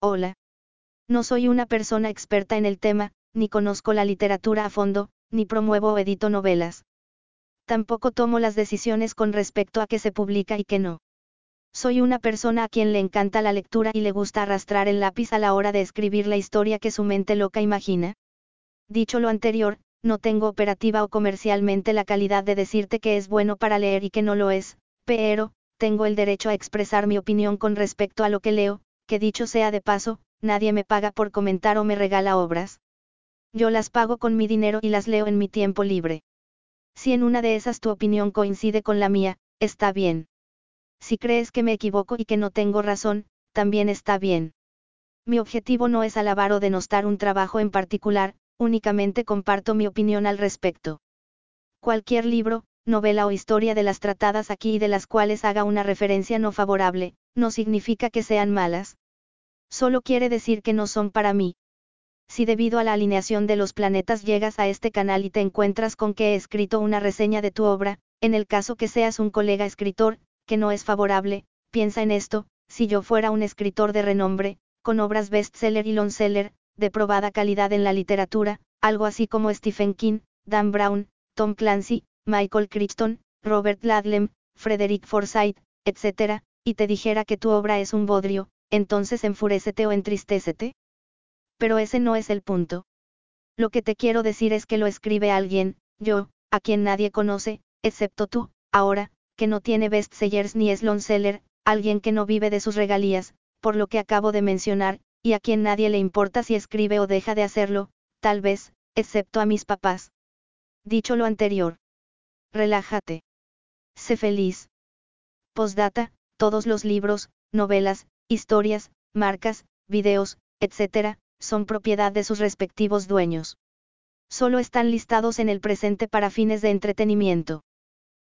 Hola. No soy una persona experta en el tema, ni conozco la literatura a fondo, ni promuevo o edito novelas. Tampoco tomo las decisiones con respecto a qué se publica y qué no. Soy una persona a quien le encanta la lectura y le gusta arrastrar el lápiz a la hora de escribir la historia que su mente loca imagina. Dicho lo anterior, no tengo operativa o comercialmente la calidad de decirte que es bueno para leer y que no lo es, pero, tengo el derecho a expresar mi opinión con respecto a lo que leo, que dicho sea de paso, nadie me paga por comentar o me regala obras. Yo las pago con mi dinero y las leo en mi tiempo libre. Si en una de esas tu opinión coincide con la mía, está bien. Si crees que me equivoco y que no tengo razón, también está bien. Mi objetivo no es alabar o denostar un trabajo en particular, únicamente comparto mi opinión al respecto. Cualquier libro, novela o historia de las tratadas aquí y de las cuales haga una referencia no favorable, no significa que sean malas. Solo quiere decir que no son para mí. Si debido a la alineación de los planetas llegas a este canal y te encuentras con que he escrito una reseña de tu obra, en el caso que seas un colega escritor, que no es favorable, piensa en esto, si yo fuera un escritor de renombre, con obras bestseller y longseller, de probada calidad en la literatura, algo así como Stephen King, Dan Brown, Tom Clancy, Michael Crichton, Robert Ladlem, Frederick Forsyth, etc., y te dijera que tu obra es un bodrio, entonces enfurécete o entristécete. Pero ese no es el punto. Lo que te quiero decir es que lo escribe alguien, yo, a quien nadie conoce, excepto tú, ahora, que no tiene bestsellers ni es longseller, alguien que no vive de sus regalías, por lo que acabo de mencionar, y a quien nadie le importa si escribe o deja de hacerlo, tal vez, excepto a mis papás. Dicho lo anterior. Relájate. Sé feliz. Postdata, todos los libros, novelas, historias, marcas, videos, etc., son propiedad de sus respectivos dueños. Solo están listados en el presente para fines de entretenimiento.